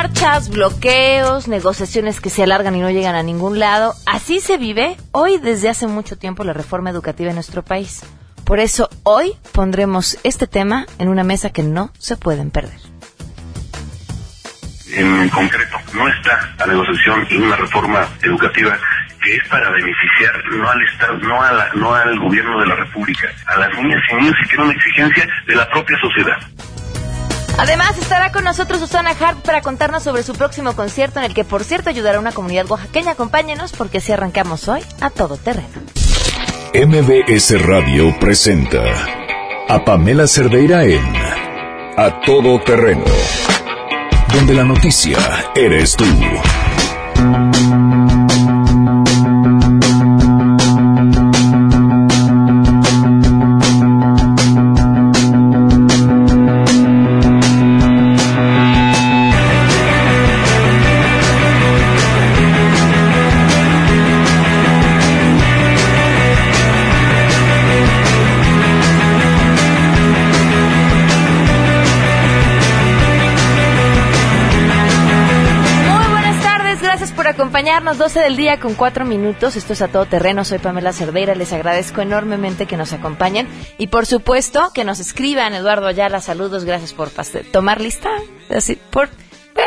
marchas, bloqueos, negociaciones que se alargan y no llegan a ningún lado. Así se vive hoy desde hace mucho tiempo la reforma educativa en nuestro país. Por eso hoy pondremos este tema en una mesa que no se pueden perder. En concreto, no está la negociación en una reforma educativa que es para beneficiar no al Estado, no, a la, no al gobierno de la República, a las niñas y niños y tiene una exigencia de la propia sociedad. Además, estará con nosotros Susana Hart para contarnos sobre su próximo concierto, en el que, por cierto, ayudará a una comunidad oaxaqueña. Acompáñenos porque así arrancamos hoy a todo terreno. MBS Radio presenta a Pamela Cerdeira en A Todo Terreno, donde la noticia eres tú. Acompañarnos, 12 del día con 4 minutos. Esto es a todo terreno. Soy Pamela Cerdeira. Les agradezco enormemente que nos acompañen y, por supuesto, que nos escriban. Eduardo Ayala, saludos. Gracias por tomar lista. Así, por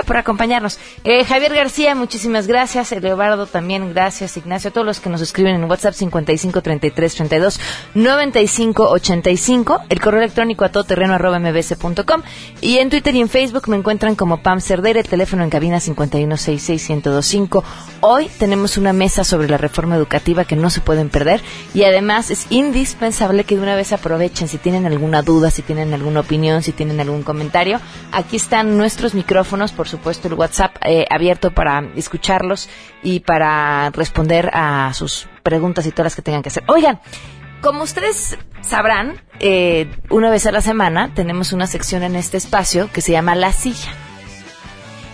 por acompañarnos. Eh, Javier García, muchísimas gracias. Leobardo también, gracias. Ignacio, a todos los que nos escriben en WhatsApp 55 33 32 95 85. El correo electrónico a todoterreno arroba mbs.com. Y en Twitter y en Facebook me encuentran como Pam Cerdera, el teléfono en cabina 5166125. Hoy tenemos una mesa sobre la reforma educativa que no se pueden perder. Y además es indispensable que de una vez aprovechen si tienen alguna duda, si tienen alguna opinión, si tienen algún comentario. Aquí están nuestros micrófonos por supuesto, el WhatsApp eh, abierto para escucharlos y para responder a sus preguntas y todas las que tengan que hacer. Oigan, como ustedes sabrán, eh, una vez a la semana tenemos una sección en este espacio que se llama La Silla.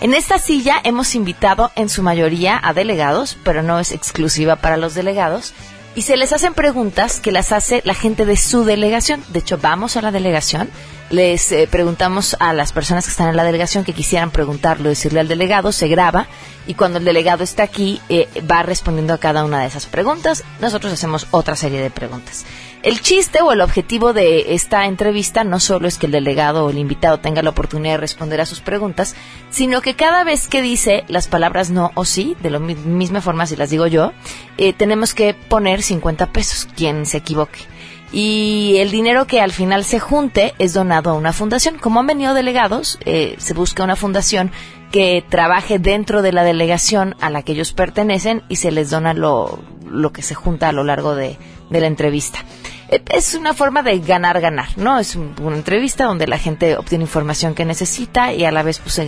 En esta silla hemos invitado en su mayoría a delegados, pero no es exclusiva para los delegados, y se les hacen preguntas que las hace la gente de su delegación. De hecho, vamos a la delegación les eh, preguntamos a las personas que están en la delegación que quisieran preguntarlo, decirle al delegado, se graba y cuando el delegado está aquí eh, va respondiendo a cada una de esas preguntas. Nosotros hacemos otra serie de preguntas. El chiste o el objetivo de esta entrevista no solo es que el delegado o el invitado tenga la oportunidad de responder a sus preguntas, sino que cada vez que dice las palabras no o sí, de la misma forma si las digo yo, eh, tenemos que poner 50 pesos, quien se equivoque y el dinero que al final se junte es donado a una fundación. Como han venido delegados, eh, se busca una fundación que trabaje dentro de la delegación a la que ellos pertenecen y se les dona lo, lo que se junta a lo largo de, la entrevista. Eh, es una forma de ganar-ganar, ¿no? Es una entrevista donde la gente obtiene información que necesita y a la vez pues,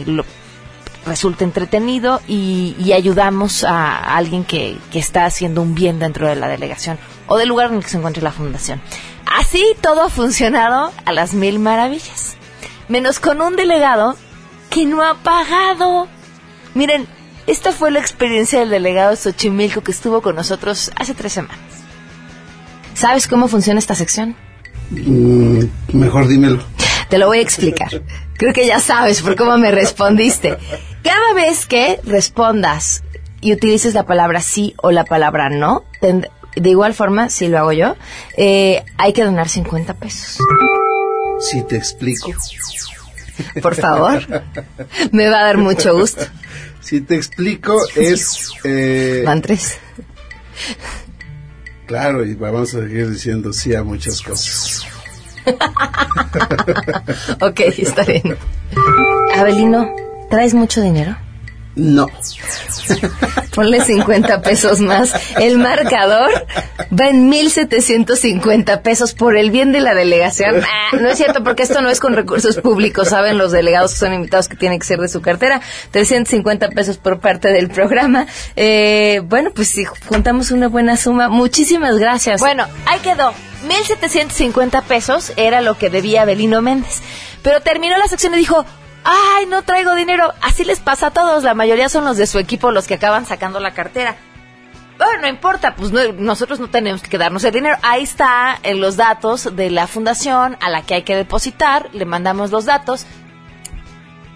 resulta entretenido y, ayudamos a alguien que, que está haciendo un bien dentro de la delegación o del lugar en el que se encuentre la fundación. Así todo ha funcionado a las mil maravillas. Menos con un delegado que no ha pagado. Miren, esta fue la experiencia del delegado Xochimilco que estuvo con nosotros hace tres semanas. ¿Sabes cómo funciona esta sección? Mm, mejor dímelo. Te lo voy a explicar. Creo que ya sabes por cómo me respondiste. Cada vez que respondas y utilices la palabra sí o la palabra no, de igual forma, si lo hago yo, eh, hay que donar 50 pesos. Si te explico. Por favor, me va a dar mucho gusto. Si te explico, es... Eh, Van tres. Claro, y vamos a seguir diciendo sí a muchas cosas. ok, está bien. Abelino, ¿traes mucho dinero? No. Ponle 50 pesos más. El marcador va en 1.750 pesos por el bien de la delegación. Ah, no es cierto, porque esto no es con recursos públicos, saben los delegados que son invitados que tienen que ser de su cartera. 350 pesos por parte del programa. Eh, bueno, pues si juntamos una buena suma, muchísimas gracias. Bueno, ahí quedó. 1.750 pesos era lo que debía Belino Méndez. Pero terminó la sección y dijo, ay, no traigo dinero. Así les pasa a todos, la mayoría son los de su equipo los que acaban sacando la cartera. Bueno, no importa, pues nosotros no tenemos que quedarnos el dinero. Ahí está en los datos de la fundación a la que hay que depositar, le mandamos los datos.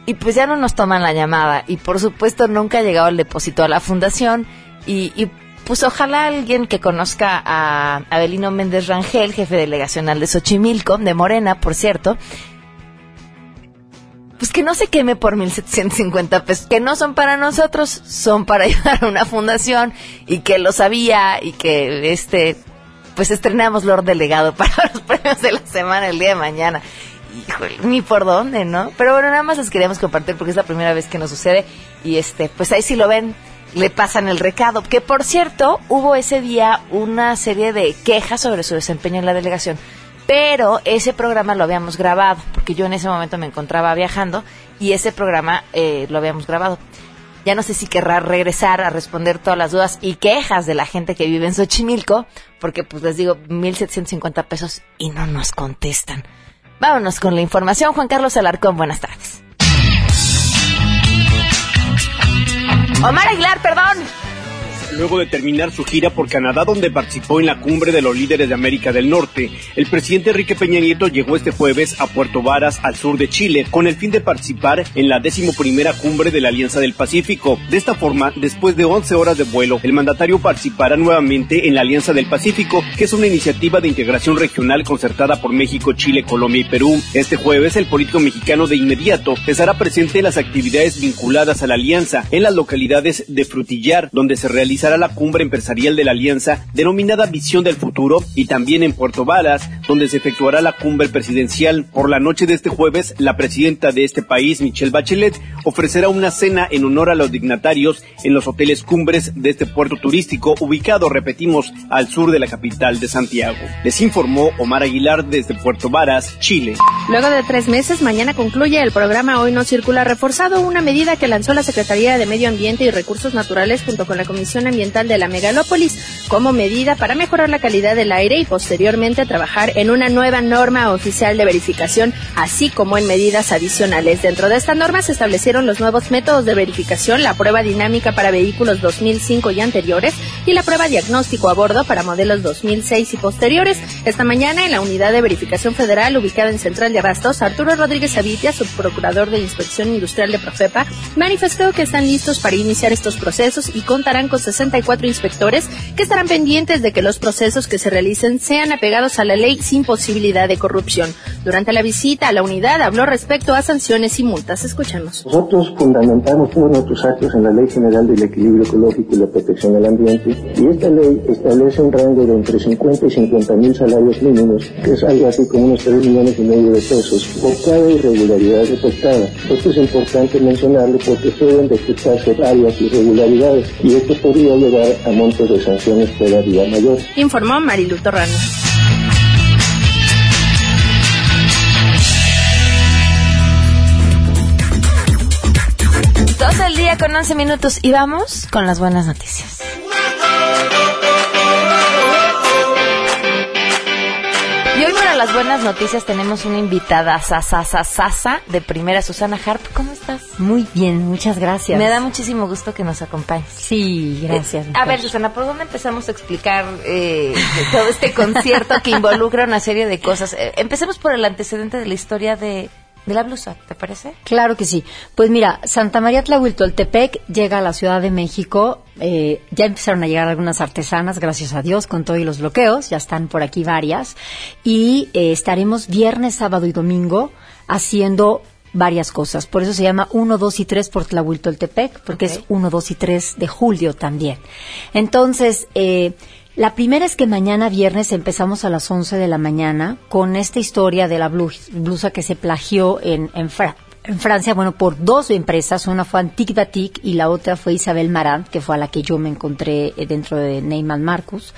y pues ya no nos toman la llamada y por supuesto nunca ha llegado el depósito a la fundación y, y pues ojalá alguien que conozca a Abelino Méndez Rangel, jefe delegacional de Xochimilco, de Morena, por cierto, pues que no se queme por 1.750 pesos, que no son para nosotros, son para ayudar a una fundación y que lo sabía y que este, pues estrenamos Lord Delegado para los premios de la semana el día de mañana. Híjole, ni por dónde, ¿no? Pero bueno, nada más les queríamos compartir porque es la primera vez que nos sucede y este, pues ahí sí lo ven, le pasan el recado. Que por cierto, hubo ese día una serie de quejas sobre su desempeño en la delegación pero ese programa lo habíamos grabado, porque yo en ese momento me encontraba viajando y ese programa eh, lo habíamos grabado. Ya no sé si querrá regresar a responder todas las dudas y quejas de la gente que vive en Xochimilco, porque pues les digo, 1.750 pesos y no nos contestan. Vámonos con la información. Juan Carlos Alarcón, buenas tardes. Omar Aguilar, perdón luego de terminar su gira por Canadá, donde participó en la cumbre de los líderes de América del Norte. El presidente Enrique Peña Nieto llegó este jueves a Puerto Varas, al sur de Chile, con el fin de participar en la decimoprimera cumbre de la Alianza del Pacífico. De esta forma, después de 11 horas de vuelo, el mandatario participará nuevamente en la Alianza del Pacífico, que es una iniciativa de integración regional concertada por México, Chile, Colombia y Perú. Este jueves, el político mexicano de inmediato estará presente en las actividades vinculadas a la alianza en las localidades de Frutillar, donde se realiza la cumbre empresarial de la Alianza denominada Visión del Futuro y también en Puerto Varas, donde se efectuará la cumbre presidencial. Por la noche de este jueves, la presidenta de este país, Michelle Bachelet, ofrecerá una cena en honor a los dignatarios en los hoteles cumbres de este puerto turístico ubicado, repetimos, al sur de la capital de Santiago. Les informó Omar Aguilar desde Puerto Varas, Chile. Luego de tres meses, mañana concluye el programa Hoy No Circula Reforzado, una medida que lanzó la Secretaría de Medio Ambiente y Recursos Naturales junto con la Comisión ambiental de la megalópolis como medida para mejorar la calidad del aire y posteriormente trabajar en una nueva norma oficial de verificación, así como en medidas adicionales. Dentro de esta norma se establecieron los nuevos métodos de verificación, la prueba dinámica para vehículos 2005 y anteriores y la prueba diagnóstico a bordo para modelos 2006 y posteriores. Esta mañana en la unidad de verificación federal ubicada en Central de Abastos, Arturo Rodríguez Avitia, subprocurador de Inspección Industrial de Profepa, manifestó que están listos para iniciar estos procesos y contarán con 60 64 inspectores que estarán pendientes de que los procesos que se realicen sean apegados a la ley sin posibilidad de corrupción. Durante la visita a la unidad habló respecto a sanciones y multas. Escuchamos. Nosotros fundamentamos todos nuestros actos en la Ley General del Equilibrio Ecológico y la Protección del Ambiente y esta ley establece un rango de entre 50 y 50 mil salarios mínimos, que es algo así como unos 3 millones y medio de pesos por cada irregularidad detectada. Esto es importante mencionarlo porque pueden detectarse varias irregularidades y esto podría llegar a montos de sanciones todavía mayor. Informó Marilu Torrano. Dos al día con 11 minutos y vamos con las buenas noticias. Las buenas noticias tenemos una invitada sasa de primera, Susana Harp. ¿Cómo estás? Muy bien, muchas gracias. Me da muchísimo gusto que nos acompañes. Sí, gracias. Eh, a ver, Susana, ¿por dónde empezamos a explicar eh, todo este concierto que involucra una serie de cosas? Eh, empecemos por el antecedente de la historia de de la blusa, ¿te parece? Claro que sí. Pues mira, Santa María Tlahuiltoltepec llega a la Ciudad de México. Eh, ya empezaron a llegar algunas artesanas, gracias a Dios, con todos los bloqueos. Ya están por aquí varias. Y eh, estaremos viernes, sábado y domingo haciendo varias cosas. Por eso se llama 1, 2 y 3 por Tlahuiltoltepec, porque es 1, 2 y 3 de julio también. Entonces, eh, la primera es que mañana viernes empezamos a las 11 de la mañana con esta historia de la blusa que se plagió en, en, Francia, bueno, por dos empresas. Una fue Antique y la otra fue Isabel Marant, que fue a la que yo me encontré eh, dentro de Neyman Marcus.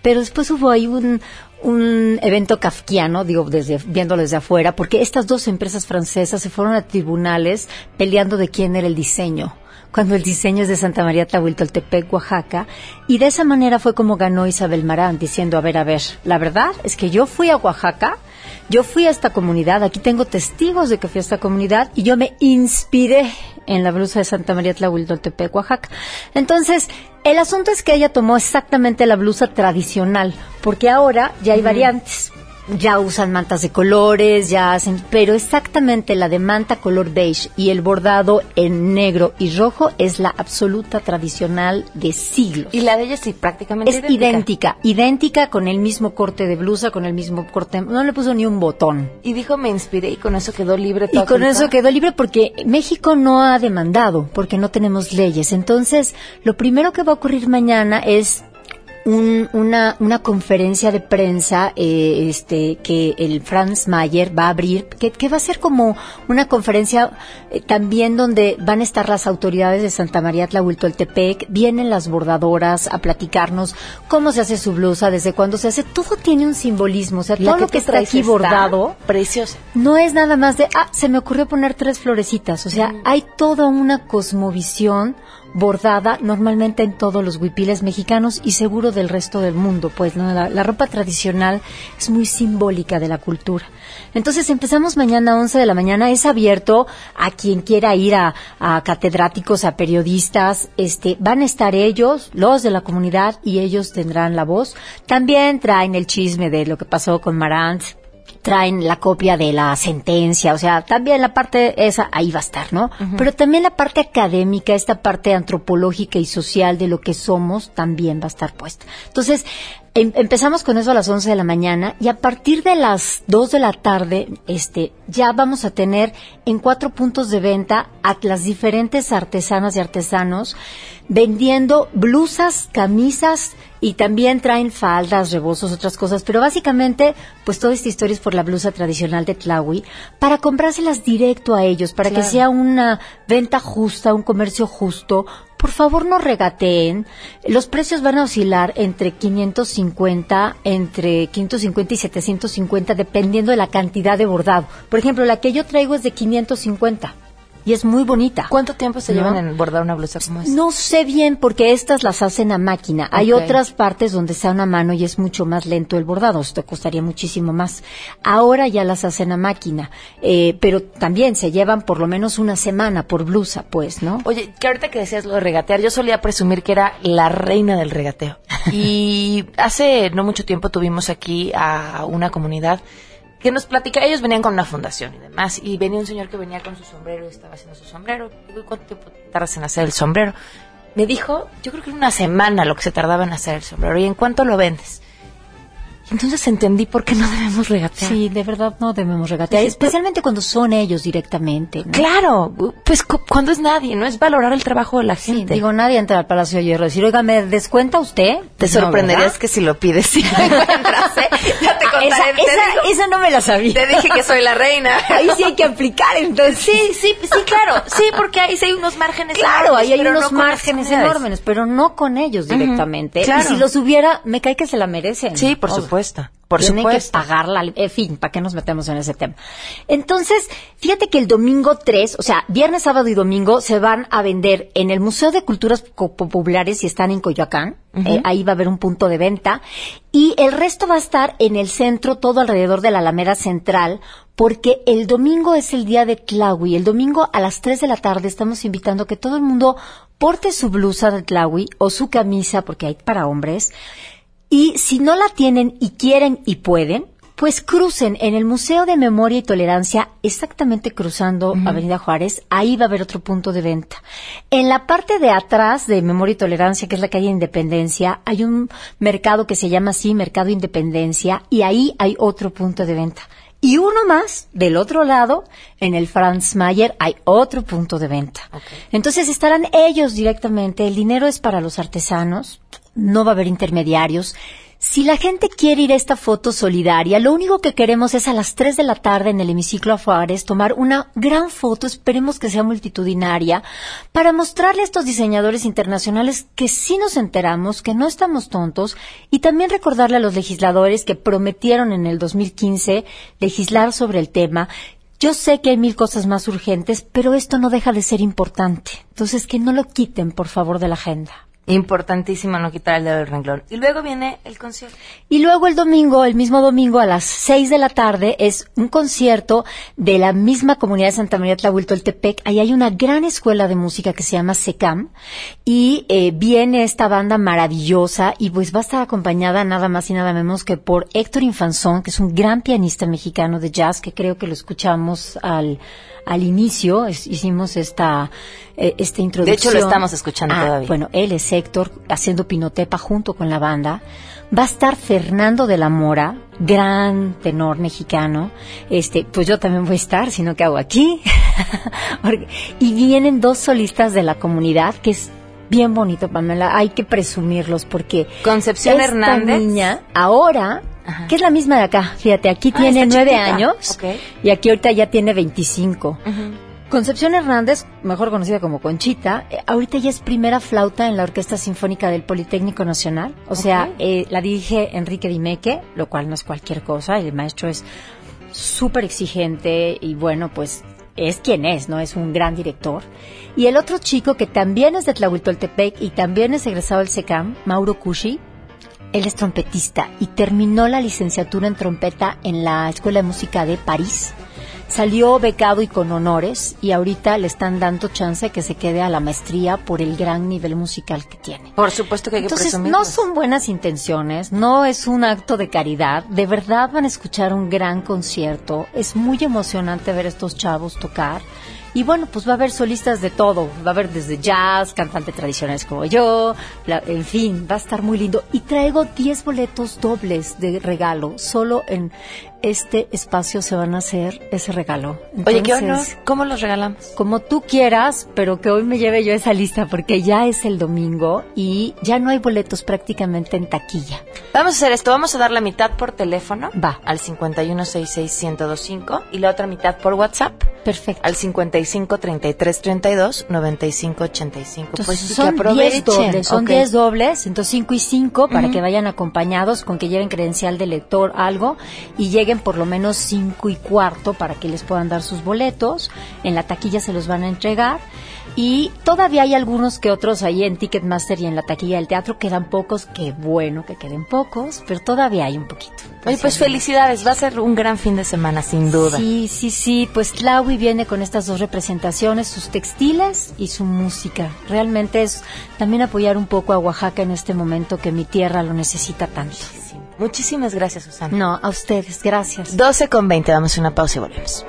Pero después hubo ahí un, un evento kafkiano, digo, desde, viéndolo desde afuera, porque estas dos empresas francesas se fueron a tribunales peleando de quién era el diseño cuando el diseño es de Santa María Tlahuiltoltepec, Oaxaca, y de esa manera fue como ganó Isabel Marán, diciendo, a ver, a ver, la verdad es que yo fui a Oaxaca, yo fui a esta comunidad, aquí tengo testigos de que fui a esta comunidad, y yo me inspiré en la blusa de Santa María Tlahuiltoltepec, Oaxaca. Entonces, el asunto es que ella tomó exactamente la blusa tradicional, porque ahora ya hay variantes ya usan mantas de colores, ya hacen, pero exactamente la de manta color beige y el bordado en negro y rojo es la absoluta tradicional de siglos. Y la de ella sí, prácticamente es idéntica. idéntica, con el mismo corte de blusa, con el mismo corte, no le puso ni un botón. Y dijo, me inspiré y con eso quedó libre. y con eso quedó libre porque México no ha demandado, porque no tenemos leyes. Entonces, lo primero que va a ocurrir mañana es una, una conferencia de prensa eh, este, que el Franz Mayer va a abrir, que, va a ser como una conferencia eh, también donde van a estar las autoridades de Santa María Tlahuiltoltepec, vienen las bordadoras a platicarnos cómo se hace su blusa, desde cuándo se hace, todo tiene un simbolismo, o sea, todo lo que está aquí bordado, preciosa. No es nada más de, ah, se me ocurrió poner tres florecitas, o sea, hay toda una cosmovisión bordada normalmente en todos los huipiles mexicanos y seguro del resto del mundo, pues la, ropa tradicional es muy simbólica de la cultura. Entonces empezamos mañana a 11 de la mañana, es abierto a quien quiera ir a, catedráticos, a periodistas, este, van a estar ellos, los de la comunidad y ellos tendrán la voz. También traen el chisme de lo que pasó con Marant, traen la copia de la sentencia, o sea, también la parte esa ahí va a estar, ¿no? Pero también la parte académica, esta parte antropológica y social de lo que somos también va a estar puesta. Entonces, em, empezamos con eso a las 11 de la mañana y a partir de las 2 de la tarde, este, ya vamos a tener en cuatro puntos de venta a las diferentes artesanas y artesanos vendiendo blusas, camisas, y también traen faldas, rebozos, otras cosas, pero básicamente, pues toda esta historia es por la blusa tradicional de Tlawi, para comprárselas directo a ellos, para que sea una venta justa, un comercio justo. Por favor, no regateen. Los precios van a oscilar entre 550, entre 550 y 750, dependiendo de la cantidad de bordado. Por ejemplo, la que yo traigo es de 550 y es muy bonita. ¿Cuánto tiempo se llevan en bordar una blusa como esta? No sé bien porque estas las hacen a máquina. Hay otras partes donde se a mano y es mucho más lento el bordado. Esto costaría muchísimo más. Ahora ya las hacen a máquina, eh, pero también se llevan por lo menos una semana por blusa, pues, ¿no? Oye, que ahorita que decías lo de regatear, yo solía presumir que era la reina del regateo. Y hace no mucho tiempo tuvimos aquí a una comunidad que nos platica, ellos venían con una fundación y demás, y venía un señor que venía con su sombrero y estaba haciendo su sombrero. ¿cuánto tiempo tardas en hacer el sombrero? Me dijo, yo creo que era una semana lo que se tardaba en hacer el sombrero. ¿Y en cuánto lo vendes? Entonces entendí por qué no debemos regatear. Sí, de verdad no debemos regatear, especialmente cuando son ellos directamente. Claro, pues cuando es nadie, no es valorar el trabajo de la gente. digo, nadie entra al Palacio de Hierro y decir, oiga, ¿me descuenta usted? Te sorprenderías que si lo pides, si lo encuentras, ¿eh? Ya te ah, contaré. Esa, esa, no me la sabía. Te dije que soy la reina. ahí sí hay que aplicar, entonces. Sí, sí, sí, claro. Sí, porque ahí sí hay unos márgenes claro, ahí hay unos márgenes enormes, pero no con ellos directamente. Y si los hubiera, me cae que se la merecen. Sí, por supuesto. Por Tienen supuesto. que pagarla. En fin, ¿para qué nos metemos en ese tema? Entonces, fíjate que el domingo 3, o sea, viernes, sábado y domingo, se van a vender en el Museo de Culturas Populares, si están en Coyoacán. Eh, ahí va a haber un punto de venta. Y el resto va a estar en el centro, todo alrededor de la Alameda Central, porque el domingo es el día de Tlawi. El domingo a las 3 de la tarde estamos invitando que todo el mundo porte su blusa de Tlawi o su camisa, porque hay para hombres y si no la tienen y quieren y pueden, pues crucen en el Museo de Memoria y Tolerancia, exactamente cruzando Avenida Juárez, ahí va a haber otro punto de venta. En la parte de atrás de Memoria y Tolerancia, que es la calle Independencia, hay un mercado que se llama así, Mercado Independencia, y ahí hay otro punto de venta. Y uno más, del otro lado, en el Franz Mayer, hay otro punto de venta. Entonces estarán ellos directamente, el dinero es para los artesanos, no va a haber intermediarios. Si la gente quiere ir a esta foto solidaria, lo único que queremos es a las 3 de la tarde en el hemiciclo Afuares tomar una gran foto, esperemos que sea multitudinaria, para mostrarle a estos diseñadores internacionales que sí nos enteramos, que no estamos tontos, y también recordarle a los legisladores que prometieron en el 2015 legislar sobre el tema, yo sé que hay mil cosas más urgentes, pero esto no deja de ser importante. Entonces, que no lo quiten, por favor, de la agenda. Importantísimo no quitar el dedo del renglón. Y luego viene el concierto. Y luego el domingo, el mismo domingo a las 6 de la tarde, es un concierto de la misma comunidad de Santa María Tlahuiltoltepec. Ahí hay una gran escuela de música que se llama SECAM. Y eh, viene esta banda maravillosa y pues va a estar acompañada nada más y nada menos que por Héctor Infanzón, que es un gran pianista mexicano de jazz, que creo que lo escuchamos al al inicio es, hicimos esta, eh, esta introducción. De hecho, lo estamos escuchando Ah, todavía. Bueno, él es Héctor haciendo Pinotepa junto con la banda. Va a estar Fernando de la Mora, gran tenor mexicano. Este, pues yo también voy a estar, sino que hago aquí. Y vienen dos solistas de la comunidad, que es bien bonito, Pamela. Hay que presumirlos porque Concepción esta Hernández. niña ahora, Ajá. que es la misma de acá, fíjate, aquí Ah, tiene nueve años y aquí ahorita ya tiene 25. Concepción Hernández, mejor conocida como Conchita, eh, ahorita ya es primera flauta en la Orquesta Sinfónica del Politécnico Nacional. O sea, eh, la dirige Enrique Dimeque, lo cual no es cualquier cosa. El maestro es súper exigente y bueno, pues es quien es, ¿no? Es un gran director. Y el otro chico que también es de Tlahuitoltepec y también es egresado del SECAM, Mauro Cushi, él es trompetista y terminó la licenciatura en trompeta en la Escuela de Música de París. Salió becado y con honores y ahorita le están dando chance que se quede a la maestría por el gran nivel musical que tiene. Por supuesto que hay que Entonces, presumirlos. no son buenas intenciones, no es un acto de caridad, de verdad van a escuchar un gran concierto, es muy emocionante ver a estos chavos tocar. Y bueno, pues va a haber solistas de todo, va a haber desde jazz, cantantes tradicionales como yo, la- en fin, va a estar muy lindo. Y traigo 10 boletos dobles de regalo, solo en este espacio se van a hacer ese regalo. Oye, qué honor. ¿Cómo los regalamos? como tú quieras, pero que hoy me lleve yo esa lista porque ya es el domingo y ya no hay boletos prácticamente en taquilla. Vamos a hacer esto. Vamos a dar la mitad por teléfono. Va. Al 51661025 y la otra mitad por WhatsApp. Perfecto. Al 55 33 32 95 85. Entonces, pues sí, que son 10 aprovechen. dobles, son Ok. 10 dobles, entonces 5 y 5 para que vayan acompañados con que lleven credencial de lector, algo, y lleguen por lo menos 5 y cuarto para que les puedan dar sus boletos. En la taquilla se los van a entregar. Y todavía hay algunos que otros ahí en Ticketmaster y en la taquilla del teatro. Quedan pocos, qué bueno que queden pocos, pero todavía hay un poquito. Oye, pues felicidades. Va a ser un gran fin de semana, sin duda. Sí, sí, sí, pues Tlaui viene con estas dos representaciones, sus textiles y su música. Realmente es también apoyar un poco a Oaxaca en este momento que mi tierra lo necesita tanto. Muchísimas gracias, Susana. No, a ustedes, gracias. 12 con 20. Damos una pausa y volvemos.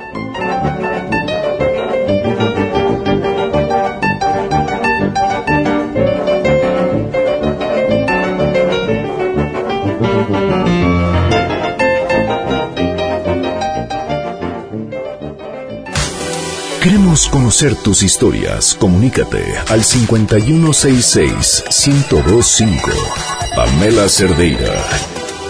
Queremos conocer tus historias. Comunícate al 5166-1025. Pamela Cerdeira.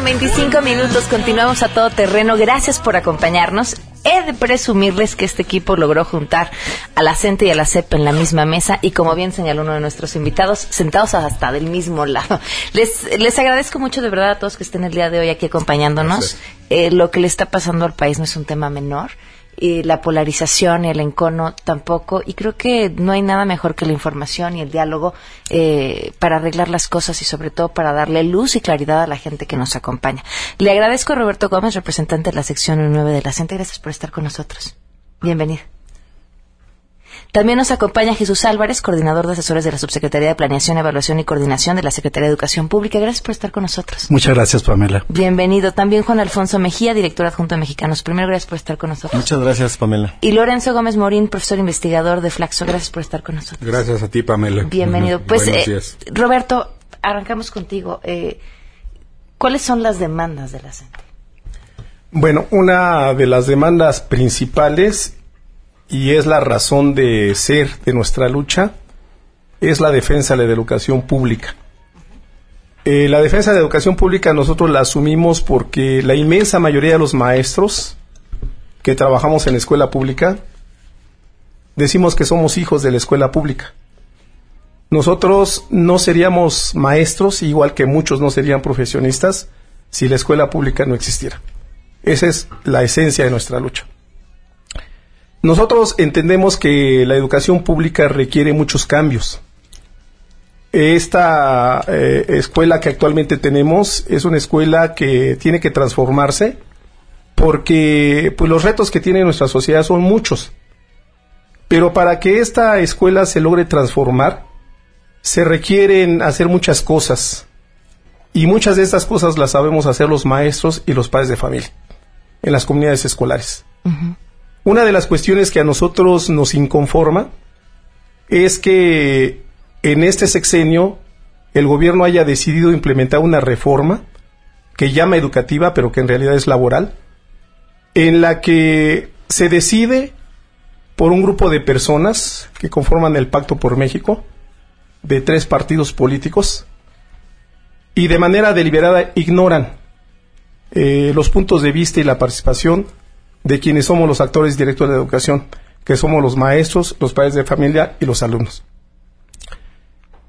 Con 25 minutos. Continuamos a todo terreno. Gracias por acompañarnos. He de presumirles que este equipo logró juntar a la CENTE y a la CEP en la misma mesa y como bien señaló uno de nuestros invitados, sentados hasta del mismo lado. Les, les agradezco mucho de verdad a todos que estén el día de hoy aquí acompañándonos. Eh, lo que le está pasando al país no es un tema menor. Y la polarización y el encono tampoco. Y creo que no hay nada mejor que la información y el diálogo eh, para arreglar las cosas y sobre todo para darle luz y claridad a la gente que nos acompaña. Le agradezco a Roberto Gómez, representante de la sección 9 de la CENTE. Gracias por estar con nosotros. Bienvenido. También nos acompaña Jesús Álvarez, coordinador de asesores de la Subsecretaría de Planeación, Evaluación y Coordinación de la Secretaría de Educación Pública. Gracias por estar con nosotros. Muchas gracias, Pamela. Bienvenido. También Juan Alfonso Mejía, director adjunto de Mexicanos. Primero, gracias por estar con nosotros. Muchas gracias, Pamela. Y Lorenzo Gómez Morín, profesor investigador de Flaxo. Gracias por estar con nosotros. Gracias a ti, Pamela. Bienvenido. Pues, Buenos eh. Roberto, arrancamos contigo. Eh, ¿Cuáles son las demandas de la CENTE? Bueno, una de las demandas principales y es la razón de ser de nuestra lucha, es la defensa de la educación pública. Eh, la defensa de la educación pública nosotros la asumimos porque la inmensa mayoría de los maestros que trabajamos en la escuela pública decimos que somos hijos de la escuela pública. Nosotros no seríamos maestros, igual que muchos no serían profesionistas, si la escuela pública no existiera. Esa es la esencia de nuestra lucha. Nosotros entendemos que la educación pública requiere muchos cambios. Esta eh, escuela que actualmente tenemos es una escuela que tiene que transformarse porque pues, los retos que tiene nuestra sociedad son muchos. Pero para que esta escuela se logre transformar, se requieren hacer muchas cosas. Y muchas de estas cosas las sabemos hacer los maestros y los padres de familia en las comunidades escolares. Una de las cuestiones que a nosotros nos inconforma es que en este sexenio el gobierno haya decidido implementar una reforma que llama educativa, pero que en realidad es laboral, en la que se decide por un grupo de personas que conforman el Pacto por México, de tres partidos políticos, y de manera deliberada ignoran eh, los puntos de vista y la participación de quienes somos los actores directos de la educación, que somos los maestros, los padres de familia y los alumnos.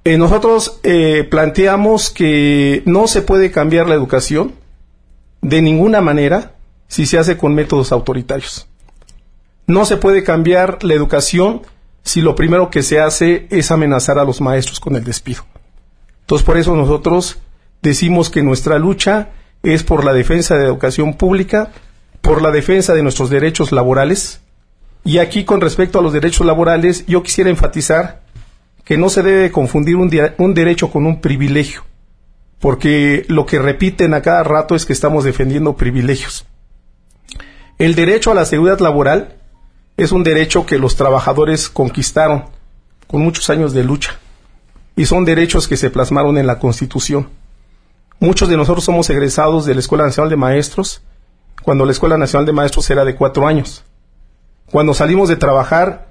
Eh, nosotros eh, planteamos que no se puede cambiar la educación de ninguna manera si se hace con métodos autoritarios. No se puede cambiar la educación si lo primero que se hace es amenazar a los maestros con el despido. Entonces, por eso nosotros decimos que nuestra lucha es por la defensa de la educación pública, por la defensa de nuestros derechos laborales. Y aquí, con respecto a los derechos laborales, yo quisiera enfatizar que no se debe confundir un, un derecho con un privilegio, porque lo que repiten a cada rato es que estamos defendiendo privilegios. El derecho a la seguridad laboral es un derecho que los trabajadores conquistaron con muchos años de lucha y son derechos que se plasmaron en la Constitución. Muchos de nosotros somos egresados de la Escuela Nacional de Maestros cuando la Escuela Nacional de Maestros era de cuatro años. Cuando salimos de trabajar,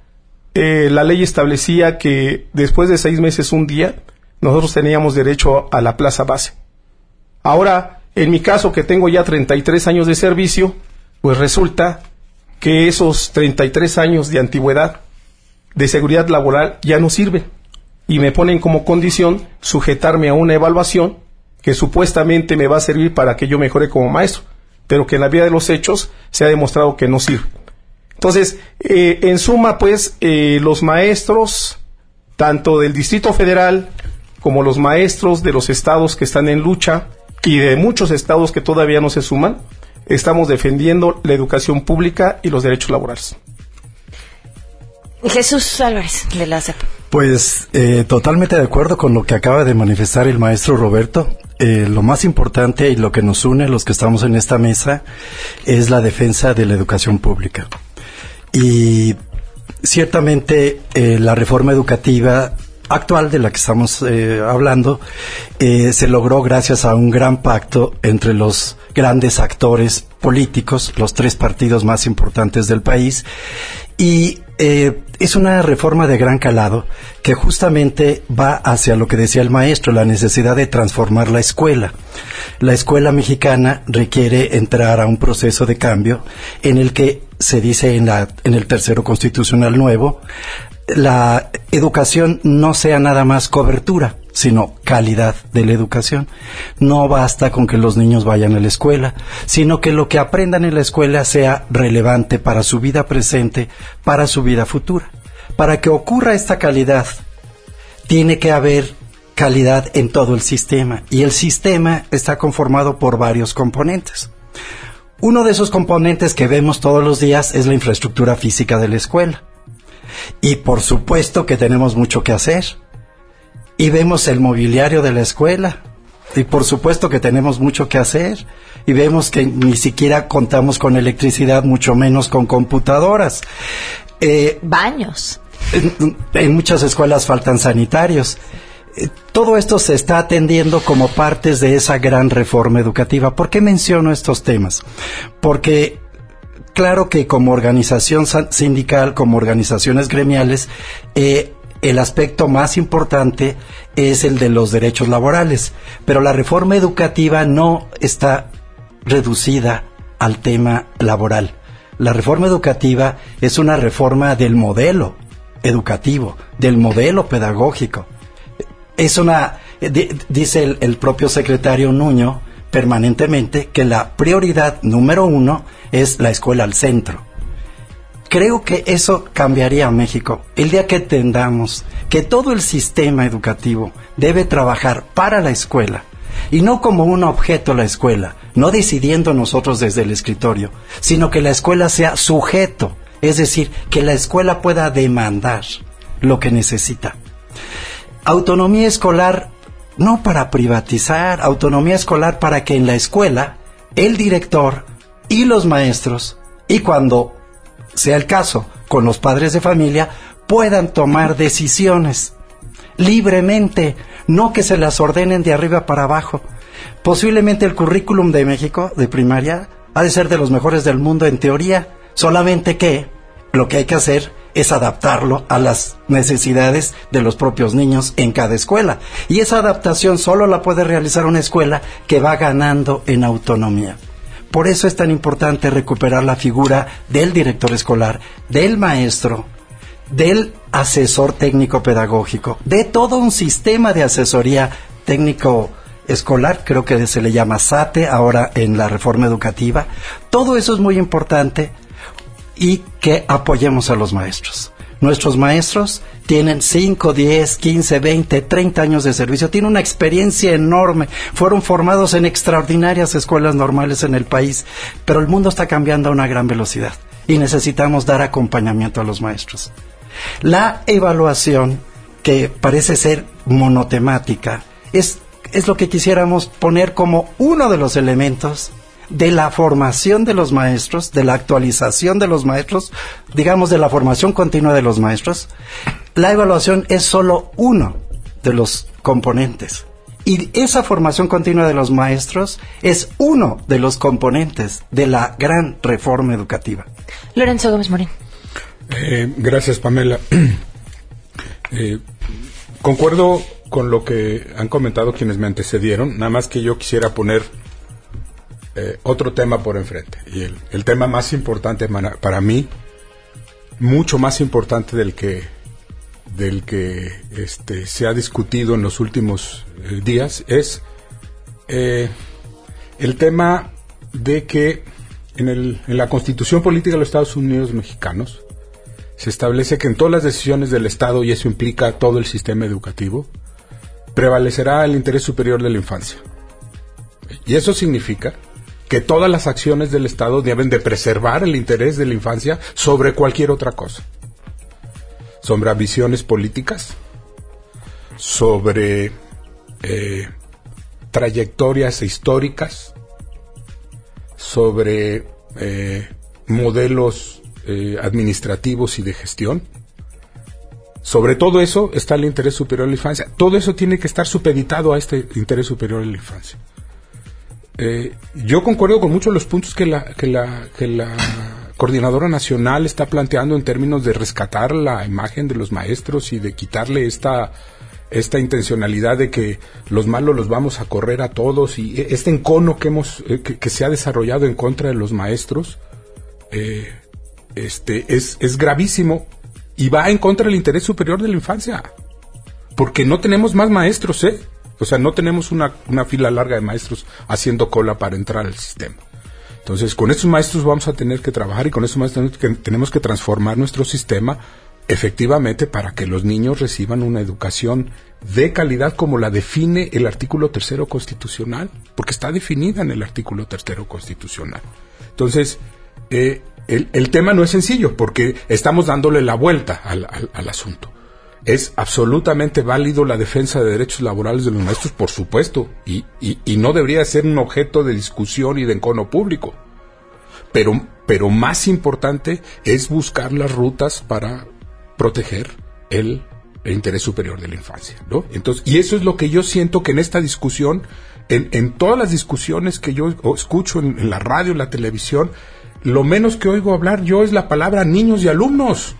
eh, la ley establecía que después de seis meses, un día, nosotros teníamos derecho a la plaza base. Ahora, en mi caso, que tengo ya 33 años de servicio, pues resulta que esos 33 años de antigüedad de seguridad laboral ya no sirven y me ponen como condición sujetarme a una evaluación que supuestamente me va a servir para que yo mejore como maestro, pero que en la vida de los hechos se ha demostrado que no sirve. Entonces, eh, en suma, pues, eh, los maestros, tanto del Distrito Federal como los maestros de los estados que están en lucha y de muchos estados que todavía no se suman, estamos defendiendo la educación pública y los derechos laborales. Jesús Álvarez, de la CEP. Pues eh, totalmente de acuerdo con lo que acaba de manifestar el maestro Roberto. Eh, lo más importante y lo que nos une, los que estamos en esta mesa, es la defensa de la educación pública. Y ciertamente eh, la reforma educativa actual de la que estamos eh, hablando se logró gracias a un gran pacto entre los grandes actores políticos, los tres partidos más importantes del país, y es una reforma de gran calado que justamente va hacia lo que decía el maestro, la necesidad de transformar la escuela. La escuela mexicana requiere entrar a un proceso de cambio en el que se dice en, la, en el tercero constitucional nuevo, la educación no sea nada más cobertura, sino calidad de la educación. No basta con que los niños vayan a la escuela, sino que lo que aprendan en la escuela sea relevante para su vida presente, para su vida futura. Para que ocurra esta calidad, tiene que haber calidad en todo el sistema y el sistema está conformado por varios componentes. Uno de esos componentes que vemos todos los días es la infraestructura física de la escuela. Y por supuesto que tenemos mucho que hacer. Y vemos el mobiliario de la escuela. Y por supuesto que tenemos mucho que hacer. Y vemos que ni siquiera contamos con electricidad, mucho menos con computadoras. Eh, Baños. En, en, muchas escuelas faltan sanitarios. Eh, todo esto se está atendiendo como partes de esa gran reforma educativa. ¿Por qué menciono estos temas? Porque claro que como organización sindical, como organizaciones gremiales, eh, el aspecto más importante es el de los derechos laborales, pero la reforma educativa no está reducida al tema laboral. La reforma educativa es una reforma del modelo educativo, del modelo pedagógico. Es una, dice el, propio secretario Nuño permanentemente que la prioridad número uno es la escuela al centro. Creo que eso cambiaría a México el día que entendamos que todo el sistema educativo debe trabajar para la escuela y no como un objeto la escuela, no decidiendo nosotros desde el escritorio, sino que la escuela sea sujeto, es decir, que la escuela pueda demandar lo que necesita. Autonomía escolar no para privatizar, autonomía escolar para que en la escuela el director y los maestros, y cuando sea el caso con los padres de familia, puedan tomar decisiones libremente, no que se las ordenen de arriba para abajo. Posiblemente el currículum de México, de primaria, ha de ser de los mejores del mundo en teoría, solamente que lo que hay que hacer es adaptarlo a las necesidades de los propios niños en cada escuela. Y esa adaptación solo la puede realizar una escuela que va ganando en autonomía. Por eso es tan importante recuperar la figura del director escolar, del maestro, del asesor técnico pedagógico, de todo un sistema de asesoría técnico escolar, creo que se le llama SATE ahora en la reforma educativa. Todo eso es muy importante y que apoyemos a los maestros. Nuestros maestros tienen 5, 10, 15, 20, 30 años de servicio, tienen una experiencia enorme, fueron formados en extraordinarias escuelas normales en el país, pero el mundo está cambiando a una gran velocidad y necesitamos dar acompañamiento a los maestros. La evaluación, que parece ser monotemática, es, es lo que quisiéramos poner como uno de los elementos de la formación de los maestros, de la actualización de los maestros, digamos de la formación continua de los maestros, la evaluación es solo uno de los componentes. Y esa formación continua de los maestros es uno de los componentes de la gran reforma educativa. Lorenzo Gómez Morín. Eh, gracias, Pamela. Eh, concuerdo con lo que han comentado quienes me antecedieron, nada más que yo quisiera poner eh, otro tema por enfrente. Y el, tema más importante para, mí, mucho más importante del que, del que este, se ha discutido en los últimos eh, días, es eh, el tema de que en, el, en la constitución política de los Estados Unidos mexicanos se establece que en todas las decisiones del Estado, y eso implica todo el sistema educativo, prevalecerá el interés superior de la infancia. Y eso significa que todas las acciones del Estado deben de preservar el interés de la infancia sobre cualquier otra cosa. Sobre ambiciones políticas, sobre eh, trayectorias históricas, sobre eh, modelos eh, administrativos y de gestión. Sobre todo eso está el interés superior de la infancia. Todo eso tiene que estar supeditado a este interés superior de la infancia. Eh, yo concuerdo con muchos de los puntos que la, que la, coordinadora nacional está planteando en términos de rescatar la imagen de los maestros y de quitarle esta esta intencionalidad de que los malos los vamos a correr a todos y e, este encono que hemos eh, que, se ha desarrollado en contra de los maestros eh, este es, es gravísimo y va en contra del interés superior de la infancia porque no tenemos más maestros eh o sea, no tenemos una, fila larga de maestros haciendo cola para entrar al sistema. Entonces, con estos maestros vamos a tener que trabajar y con estos maestros tenemos que transformar nuestro sistema efectivamente para que los niños reciban una educación de calidad como la define el artículo tercero constitucional, porque está definida en el artículo tercero constitucional. Entonces, eh, el, tema no es sencillo, porque estamos dándole la vuelta al asunto es absolutamente válido la defensa de derechos laborales de los maestros, por supuesto, y, no debería ser un objeto de discusión y de encono público. Pero, pero más importante es buscar las rutas para proteger el, interés superior de la infancia, ¿no? Entonces, y eso es lo que yo siento que en esta discusión, en, en todas las discusiones que yo escucho en, en la radio, en la televisión, lo menos que oigo hablar yo es la palabra niños y alumnos.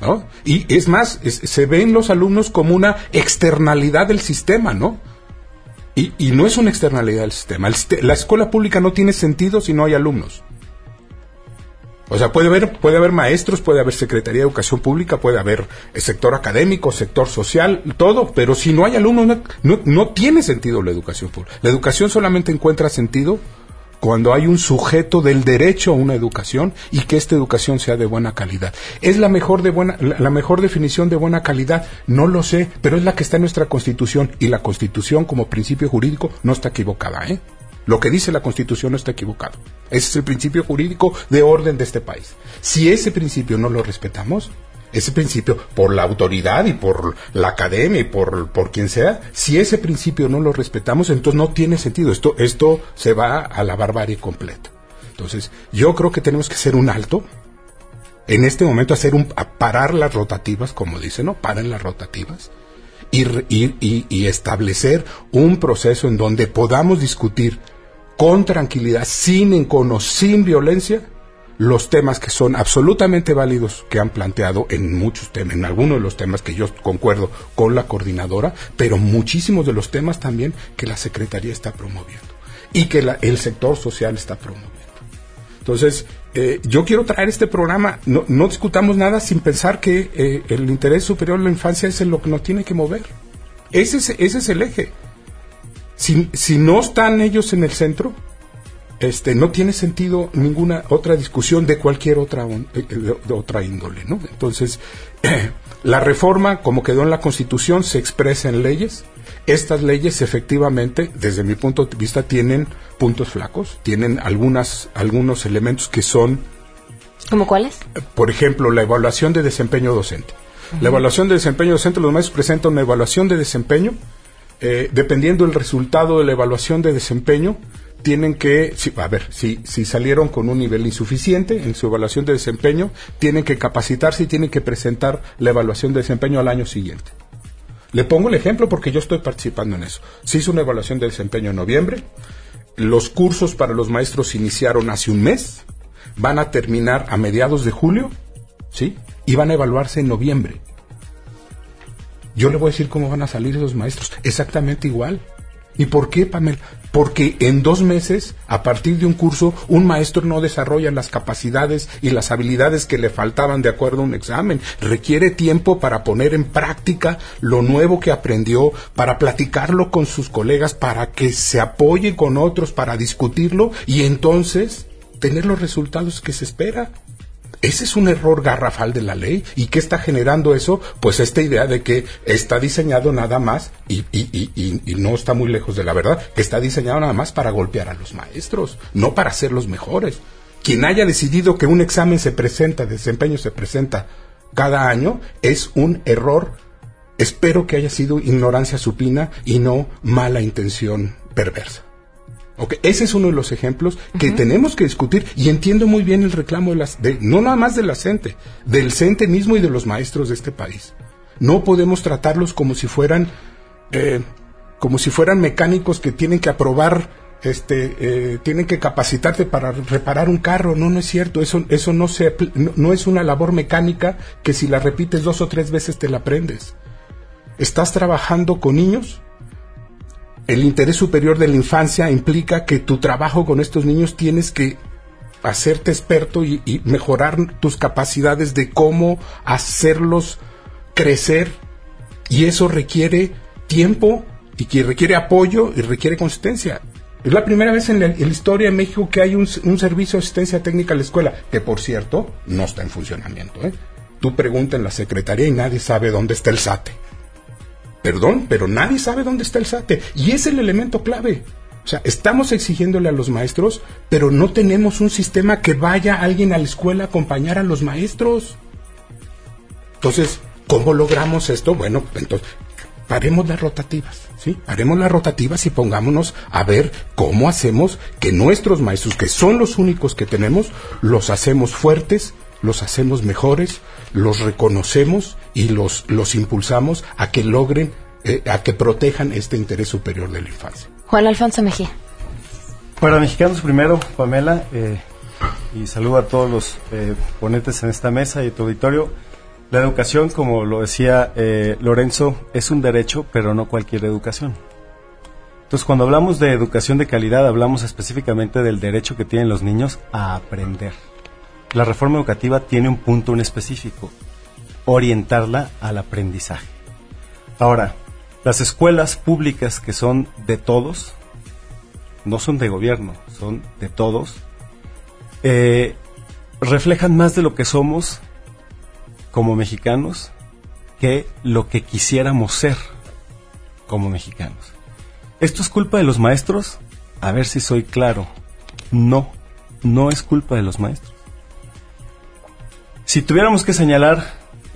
¿No? Y es más, es- se ven los alumnos como una externalidad del sistema, ¿no? Y, y no es una externalidad del sistema. El la escuela pública no tiene sentido si no hay alumnos. O sea, puede haber, puede haber maestros, puede haber Secretaría de Educación Pública, puede haber eh, sector académico, sector social, todo, pero si no hay alumnos, no, no, no tiene sentido la educación pública. La educación solamente encuentra sentido cuando hay un sujeto del derecho a una educación y que esta educación sea de buena calidad. ¿Es la mejor, de buena, la, mejor definición de buena calidad? No lo sé, pero es la que está en nuestra Constitución y la Constitución como principio jurídico no está equivocada, ¿eh? Lo que dice la Constitución no está equivocado. Ese es el principio jurídico de orden de este país. Si ese principio no lo respetamos, ese principio, por la autoridad y por la academia y por, por quien sea, si ese principio no lo respetamos, entonces no tiene sentido. Esto, esto se va a la barbarie completa. Entonces, yo creo que tenemos que hacer un alto. En este momento hacer un, parar las rotativas, como dicen, ¿no? Paren las rotativas y- y- y establecer un proceso en donde podamos discutir con tranquilidad, sin encono, sin violencia, los temas que son absolutamente válidos que han planteado en muchos temas, en algunos de los temas que yo concuerdo con la coordinadora, pero muchísimos de los temas también que la Secretaría está promoviendo y que la- el sector social está promoviendo. Entonces, eh, yo quiero traer este programa, no, no discutamos nada sin pensar que eh, el interés superior de la infancia es lo que nos tiene que mover. Ese es, ese es el eje. Si, si no están ellos en el centro, este, no tiene sentido ninguna otra discusión de cualquier otra, on- eh, de- de otra índole, ¿no? Entonces, la reforma, como quedó en la Constitución, se expresa en leyes. Estas leyes, efectivamente, desde mi punto de vista, tienen puntos flacos, tienen algunas, algunos elementos que son ¿Cómo cuáles? por ejemplo, la evaluación de desempeño docente. La evaluación de desempeño docente, los maestros presentan una evaluación de desempeño. eh, dependiendo del resultado de la evaluación de desempeño, tienen que, si- a ver, si, si salieron con un nivel insuficiente en su evaluación de desempeño, tienen que capacitarse y tienen que presentar la evaluación de desempeño al año siguiente. Le pongo el ejemplo porque yo estoy participando en eso. Se hizo una evaluación de desempeño en noviembre. Los cursos para los maestros iniciaron hace un mes. Van a terminar a mediados de julio. ¿Sí? Y van a evaluarse en noviembre. Yo le voy a decir cómo van a salir esos maestros. Exactamente igual. ¿Y por qué, Pamela? Porque en dos meses, a partir de un curso, un maestro no desarrolla las capacidades y las habilidades que le faltaban de acuerdo a un examen. Requiere tiempo para poner en práctica lo nuevo que aprendió, para platicarlo con sus colegas, para que se apoye con otros, para discutirlo y entonces tener los resultados que se espera. Ese es un error garrafal de la ley. ¿Y qué está generando eso? Pues esta idea de que está diseñado nada más, y, no está muy lejos de la verdad, que está diseñado nada más para golpear a los maestros, no para ser los mejores. Quien haya decidido que un examen se presenta, desempeño se presenta cada año, es un error. Espero que haya sido ignorancia supina y no mala intención perversa. Ok, Ese es uno de los ejemplos que tenemos que discutir y entiendo muy bien el reclamo de las, de, no nada más de la CENTE, del CENTE mismo y de los maestros de este país. No podemos tratarlos como si fueran, eh, como si fueran mecánicos que tienen que aprobar, este, eh, tienen que capacitarse para reparar un carro. No, no es cierto. Eso, eso no se, no es una labor mecánica que si la repites dos o tres veces te la aprendes. Estás trabajando con niños el interés superior de la infancia implica que tu trabajo con estos niños tienes que hacerte experto y, mejorar tus capacidades de cómo hacerlos crecer y eso requiere tiempo y que requiere apoyo y requiere consistencia. Es la primera vez en la, historia de México que hay un, servicio de asistencia técnica a la escuela, que por cierto no está en funcionamiento. ¿eh? Tú preguntas en la secretaría y nadie sabe dónde está el SATE. Perdón, pero nadie sabe dónde está el SATE. Y es el elemento clave. O sea, estamos exigiéndole a los maestros, pero no tenemos un sistema que vaya alguien a la escuela a acompañar a los maestros. Entonces, ¿cómo logramos esto? Bueno, entonces, paremos las rotativas, ¿sí? Paremos las rotativas y pongámonos a ver cómo hacemos que nuestros maestros, que son los únicos que tenemos, los hacemos fuertes, los hacemos mejores, los reconocemos y los, los impulsamos a que logren, eh, a que protejan este interés superior de la infancia. Juan Alfonso Mejía. Para Mexicanos Primero, Pamela, eh, y saludo a todos los eh, ponentes en esta mesa y tu auditorio. La educación, como lo decía eh, Lorenzo, es un derecho, pero no cualquier educación. Entonces, cuando hablamos de educación de calidad, hablamos específicamente del derecho que tienen los niños a aprender. La reforma educativa tiene un punto en específico, orientarla al aprendizaje. Ahora, las escuelas públicas que son de todos, no son de gobierno, son de todos, eh, reflejan más de lo que somos como mexicanos que lo que quisiéramos ser como mexicanos. ¿Esto es culpa de los maestros? A ver si soy claro. No, no es culpa de los maestros. Si tuviéramos que señalar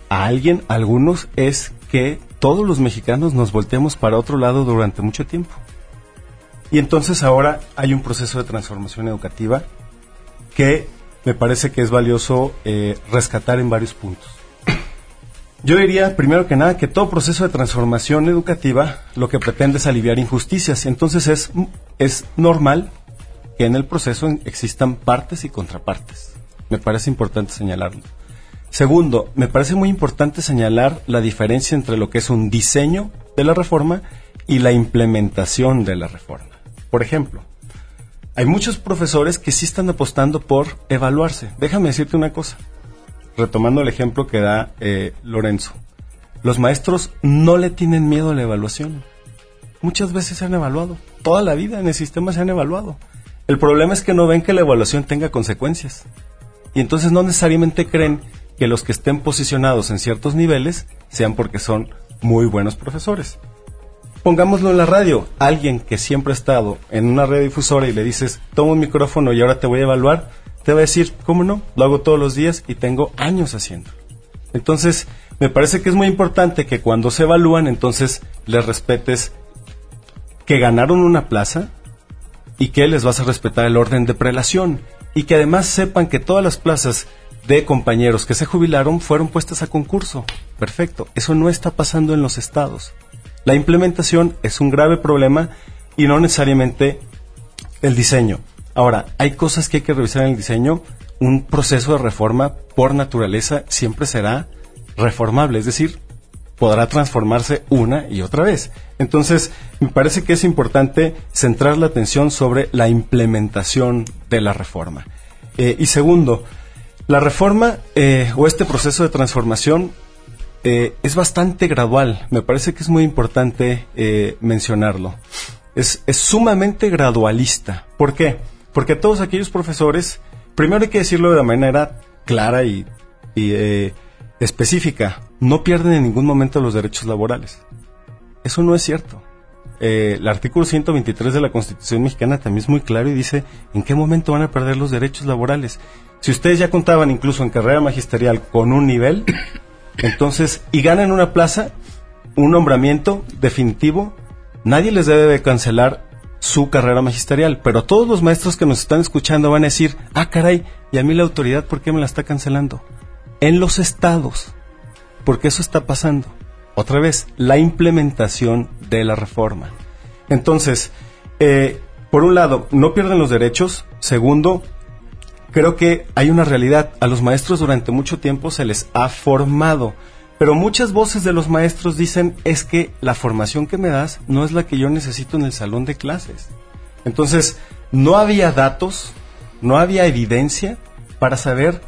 a alguien, a algunos, es que todos los mexicanos nos volteamos para otro lado durante mucho tiempo. Y entonces ahora hay un proceso de transformación educativa que me parece que es valioso eh, rescatar en varios puntos. Yo diría, primero que nada, que todo proceso de transformación educativa lo que pretende es aliviar injusticias. Entonces es, es normal que en el proceso existan partes y contrapartes. Me parece importante señalarlo. Segundo, me parece muy importante señalar la diferencia entre lo que es un diseño de la reforma y la implementación de la reforma. Por ejemplo, hay muchos profesores que sí están apostando por evaluarse. Déjame decirte una cosa retomando el ejemplo que da eh, Lorenzo, los maestros no le tienen miedo a la evaluación. Muchas veces se han evaluado, toda la vida en el sistema se han evaluado. El problema es que no ven que la evaluación tenga consecuencias. Y entonces no necesariamente creen que los que estén posicionados en ciertos niveles sean porque son muy buenos profesores. Pongámoslo en la radio, alguien que siempre ha estado en una radiodifusora y le dices, toma un micrófono y ahora te voy a evaluar, te va a decir, ¿cómo no? Lo hago todos los días y tengo años haciendo. Entonces, me parece que es muy importante que cuando se evalúan, entonces les respetes que ganaron una plaza y que les vas a respetar el orden de prelación y que además sepan que todas las plazas de compañeros que se jubilaron fueron puestas a concurso. Perfecto, eso no está pasando en los estados. La implementación es un grave problema y no necesariamente el diseño. Ahora, hay cosas que hay que revisar en el diseño. Un proceso de reforma, por naturaleza, siempre será reformable, es decir, podrá transformarse una y otra vez. Entonces, me parece que es importante centrar la atención sobre la implementación de la reforma. Eh, y segundo, la reforma eh, o este proceso de transformación eh, es bastante gradual. Me parece que es muy importante mencionarlo. Es, es sumamente gradualista. ¿Por qué? Porque todos aquellos profesores, primero hay que decirlo de manera clara y, eh, específica, no pierden en ningún momento los derechos laborales. Eso no es cierto. Eh, el artículo 123 de la Constitución mexicana también es muy claro y dice en qué momento van a perder los derechos laborales. Si ustedes ya contaban incluso en carrera magisterial con un nivel, entonces, y ganan una plaza, un nombramiento definitivo, nadie les debe de cancelar su carrera magisterial. Pero todos los maestros que nos están escuchando van a decir, ah, caray, ¿y a mí la autoridad por qué me la está cancelando? En los estados, porque eso está pasando. Otra vez, la implementación de la reforma. Entonces, eh, por un lado, no pierden los derechos. Segundo, creo que hay una realidad. A los maestros durante mucho tiempo se les ha formado pero muchas voces de los maestros dicen es que la formación que me das no es la que yo necesito en el salón de clases. Entonces, no había datos, no había evidencia para saber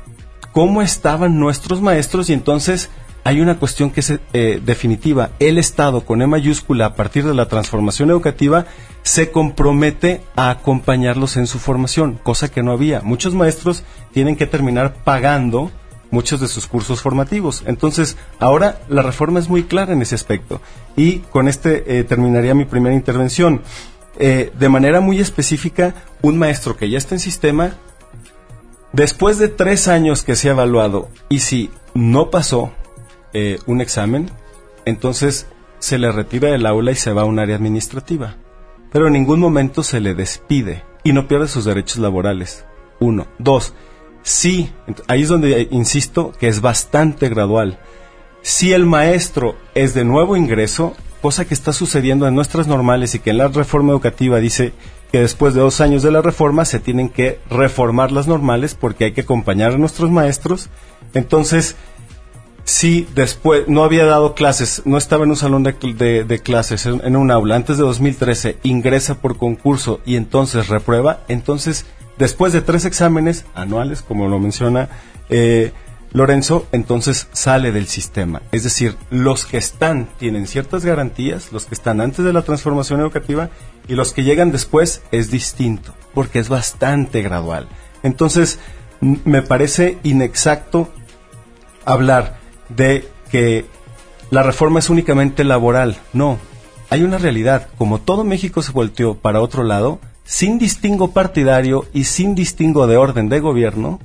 cómo estaban nuestros maestros y entonces hay una cuestión que es eh, definitiva. El Estado, con E mayúscula, a partir de la transformación educativa, se compromete a acompañarlos en su formación, cosa que no había. Muchos maestros tienen que terminar pagando muchos de sus cursos formativos. Entonces, ahora la reforma es muy clara en ese aspecto. Y con este eh, terminaría mi primera intervención. Eh, de manera muy específica, un maestro que ya está en sistema, después de tres años que se ha evaluado y si no pasó eh, un examen, entonces se le retira del aula y se va a un área administrativa. Pero en ningún momento se le despide y no pierde sus derechos laborales. Uno. Dos, Sí, ahí es donde insisto que es bastante gradual. Si el maestro es de nuevo ingreso, cosa que está sucediendo en nuestras normales y que en la reforma educativa dice que después de dos años de la reforma se tienen que reformar las normales porque hay que acompañar a nuestros maestros. Entonces, si después no había dado clases, no estaba en un salón de, clases, en, un aula, antes de 2013, ingresa por concurso y entonces reprueba, entonces después de tres exámenes anuales, como lo menciona eh, Lorenzo, entonces sale del sistema. Es decir, los que están tienen ciertas garantías, los que están antes de la transformación educativa y los que llegan después es distinto, porque es bastante gradual. Entonces, me parece inexacto hablar de que la reforma es únicamente laboral. No, hay una realidad. Como todo México se volteó para otro lado, sin distingo partidario y sin distingo de orden de gobierno,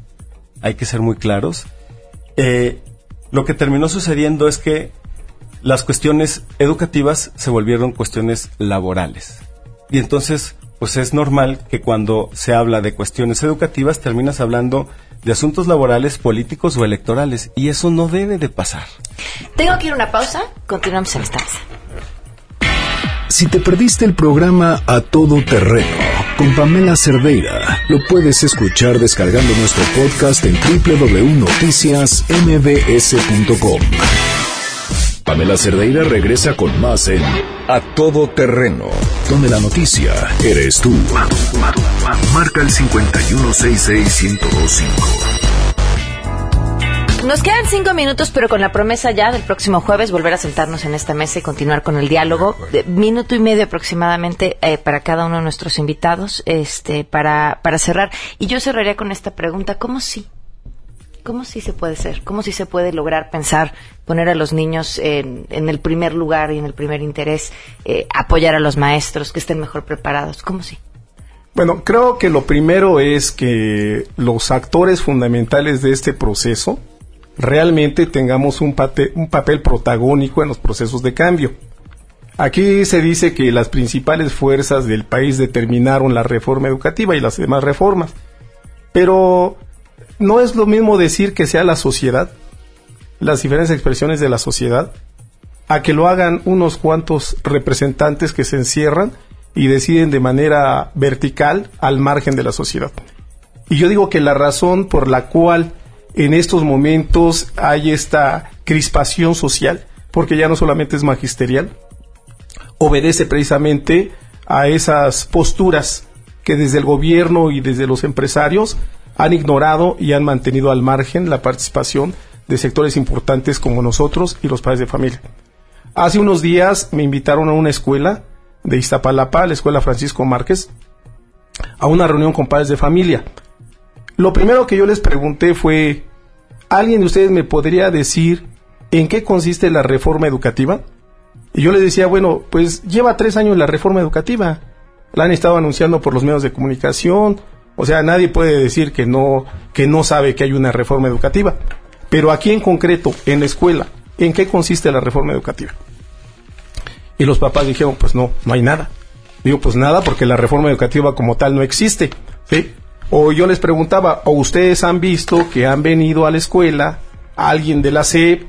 hay que ser muy claros, eh, lo que terminó sucediendo es que las cuestiones educativas se volvieron cuestiones laborales. Y entonces, pues es normal que cuando se habla de cuestiones educativas terminas hablando de asuntos laborales, políticos o electorales. Y eso no debe de pasar. Tengo que ir a una pausa. Continuamos en esta mesa. Si te perdiste el programa A Todo Terreno con Pamela Cerdeira, lo puedes escuchar descargando nuestro podcast en www.noticiasmbs.com. Pamela Cerdeira regresa con más en A Todo Terreno, donde la noticia eres tú. Marca el 5166125. Nos quedan cinco minutos, pero con la promesa ya del próximo jueves volver a sentarnos en esta mesa y continuar con el diálogo. De minuto y medio aproximadamente eh, para cada uno de nuestros invitados, este, para, para cerrar. Y yo cerraría con esta pregunta: ¿cómo sí? ¿Cómo sí se puede ser? ¿Cómo sí se puede lograr pensar, poner a los niños en, el primer lugar y en el primer interés, eh, apoyar a los maestros que estén mejor preparados? ¿Cómo sí? Bueno, creo que lo primero es que los actores fundamentales de este proceso realmente tengamos un, un papel protagónico en los procesos de cambio. Aquí se dice que las principales fuerzas del país determinaron la reforma educativa y las demás reformas. Pero no es lo mismo decir que sea la sociedad, las diferentes expresiones de la sociedad, a que lo hagan unos cuantos representantes que se encierran y deciden de manera vertical al margen de la sociedad. Y yo digo que la razón por la cual en estos momentos hay esta crispación social, porque ya no solamente es magisterial, obedece precisamente a esas posturas que desde el gobierno y desde los empresarios han ignorado y han mantenido al margen la participación de sectores importantes como nosotros y los padres de familia. Hace unos días me invitaron a una escuela de Iztapalapa, la escuela Francisco Márquez, a una reunión con padres de familia. Lo primero que yo les pregunté fue, ¿alguien de ustedes me podría decir en qué consiste la reforma educativa? Y yo les decía, bueno, pues lleva tres años la reforma educativa. La han estado anunciando por los medios de comunicación, o sea, nadie puede decir que no, que no sabe que hay una reforma educativa. Pero aquí en concreto, en la escuela, ¿en qué consiste la reforma educativa? Y los papás dijeron, pues no, no hay nada. Digo, pues nada, porque la reforma educativa como tal no existe. ¿sí? O yo les preguntaba, ¿o ustedes han visto que han venido a la escuela alguien de la SEP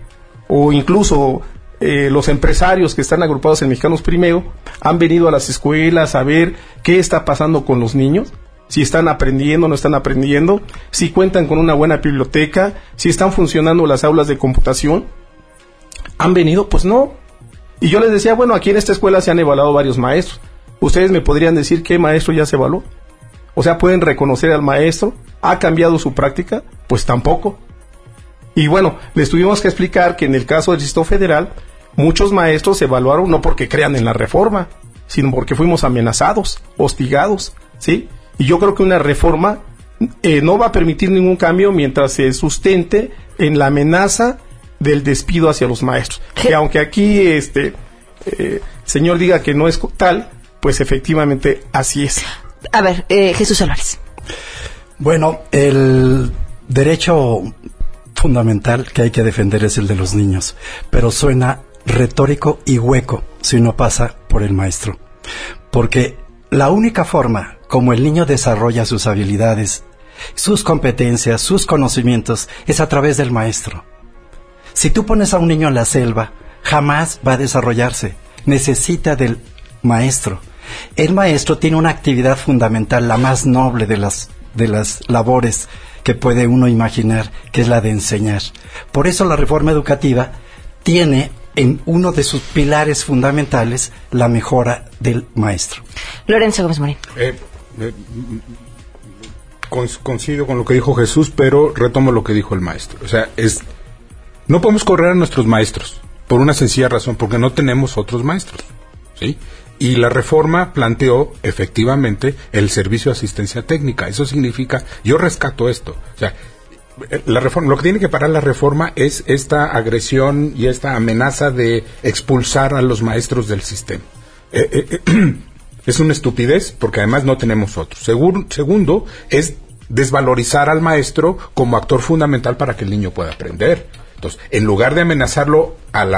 o incluso eh, los empresarios que están agrupados en Mexicanos Primero han venido a las escuelas a ver qué está pasando con los niños? Si están aprendiendo, no están aprendiendo, si cuentan con una buena biblioteca, si están funcionando las aulas de computación. ¿Han venido? Pues no. Y yo les decía, bueno, aquí en esta escuela se han evaluado varios maestros. ¿Ustedes me podrían decir qué maestro ya se evaluó? O sea, ¿pueden reconocer al maestro? ¿Ha cambiado su práctica? Pues tampoco. Y bueno, les tuvimos que explicar que en el caso del Distrito Federal, muchos maestros se evaluaron no porque crean en la reforma, sino porque fuimos amenazados, hostigados, ¿sí? Y yo creo que una reforma eh, no va a permitir ningún cambio mientras se sustente en la amenaza del despido hacia los maestros. Que aunque aquí este eh, señor diga que no es tal, pues efectivamente así es. A ver, eh, Jesús Álvarez. Bueno, el derecho fundamental que hay que defender es el de los niños, pero suena retórico y hueco si no pasa por el maestro. Porque la única forma como el niño desarrolla sus habilidades, sus competencias, sus conocimientos, es a través del maestro. Si tú pones a un niño en la selva, jamás va a desarrollarse. necesita del maestro. El maestro tiene una actividad fundamental, la más noble de las, de las labores que puede uno imaginar, que es la de enseñar. Por eso la reforma educativa tiene en uno de sus pilares fundamentales la mejora del maestro. Lorenzo Gómez Morín. Eh, eh, con lo que dijo Jesús, pero retomo lo que dijo el maestro. O sea, es no podemos correr a nuestros maestros por una sencilla razón, porque no tenemos otros maestros. ¿sí? Y la reforma planteó efectivamente el servicio de asistencia técnica. Eso significa, yo rescato esto. O sea, la reforma, lo que tiene que parar la reforma es esta agresión y esta amenaza de expulsar a los maestros del sistema. Eh, eh, eh, es una estupidez porque además no tenemos otros. segundo, es desvalorizar al maestro como actor fundamental para que el niño pueda aprender. Entonces, en lugar de amenazarlo al,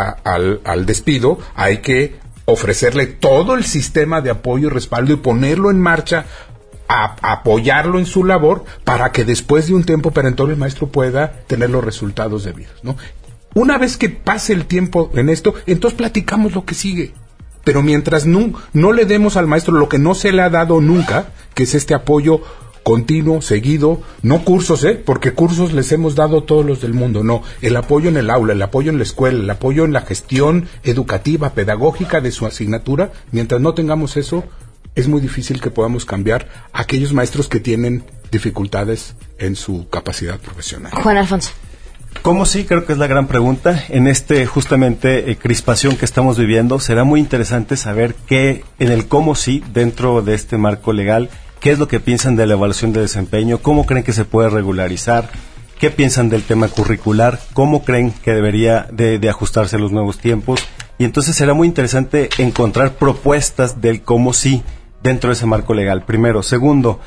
al despido, hay que ofrecerle todo el sistema de apoyo y respaldo y ponerlo en marcha a, apoyarlo en su labor para que después de un tiempo perentorio el maestro pueda tener los resultados debidos, ¿no? Una vez que pase el tiempo en esto, entonces platicamos lo que sigue. Pero mientras no, no le demos al maestro lo que no se le ha dado nunca, que es este apoyo continuo, seguido, no cursos, ¿eh? porque cursos les hemos dado todos los del mundo, no, el apoyo en el aula, el apoyo en la escuela, el apoyo en la gestión educativa, pedagógica de su asignatura, mientras no tengamos eso, es muy difícil que podamos cambiar a aquellos maestros que tienen dificultades en su capacidad profesional. Juan Alfonso. ¿Cómo sí? Creo que es la gran pregunta. En este justamente eh, crispación que estamos viviendo, será muy interesante saber qué, en el cómo sí, dentro de este marco legal, qué es lo que piensan de la evaluación de desempeño, cómo creen que se puede regularizar, qué piensan del tema curricular, cómo creen que debería de, de ajustarse a los nuevos tiempos. Y entonces será muy interesante encontrar propuestas del cómo sí dentro de ese marco legal. Primero. Segundo,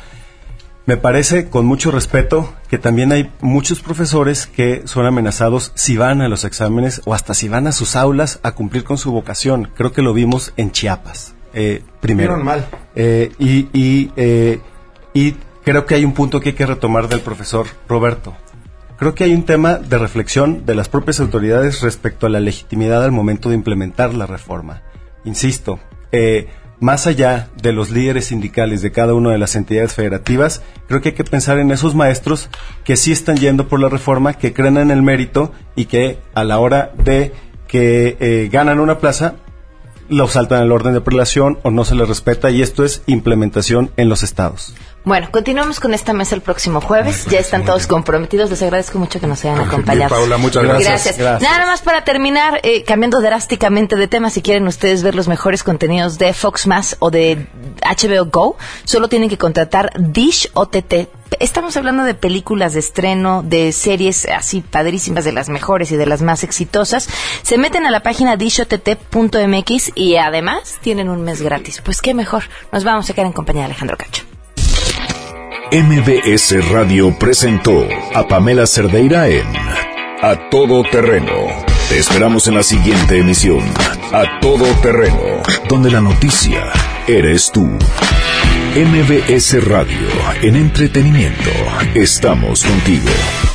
me parece, con mucho respeto, que también hay muchos profesores que son amenazados si van a los exámenes o hasta si van a sus aulas a cumplir con su vocación. Creo que lo vimos en Chiapas. Eh, primero. mal. Eh, y, y, eh, y creo que hay un punto que hay que retomar del profesor Roberto. Creo que hay un tema de reflexión de las propias autoridades respecto a la legitimidad al momento de implementar la reforma. Insisto, eh, más allá de los líderes sindicales de cada una de las entidades federativas, creo que hay que pensar en esos maestros que sí están yendo por la reforma, que creen en el mérito y que a la hora de que eh, ganan una plaza, lo saltan el orden de prelación o no se les respeta y esto es implementación en los estados. Bueno, continuamos con esta mesa el próximo jueves. ya están todos comprometidos. Les agradezco mucho que nos hayan acompañado. Paula, muchas gracias. Nada más para terminar, eh, cambiando drásticamente de tema, si quieren ustedes ver los mejores contenidos de Fox Más o de HBO Go, solo tienen que contratar Dish OTT. Estamos hablando de películas de estreno, de series así padrísimas, de las mejores y de las más exitosas. Se meten a la página dishott.mx y además tienen un mes gratis. Pues qué mejor. Nos vamos a quedar en compañía de Alejandro Cacho. MBS Radio presentó a Pamela Cerdeira en A Todo Terreno. Te esperamos en la siguiente emisión, A Todo Terreno, donde la noticia eres tú. MBS Radio, en entretenimiento, estamos contigo.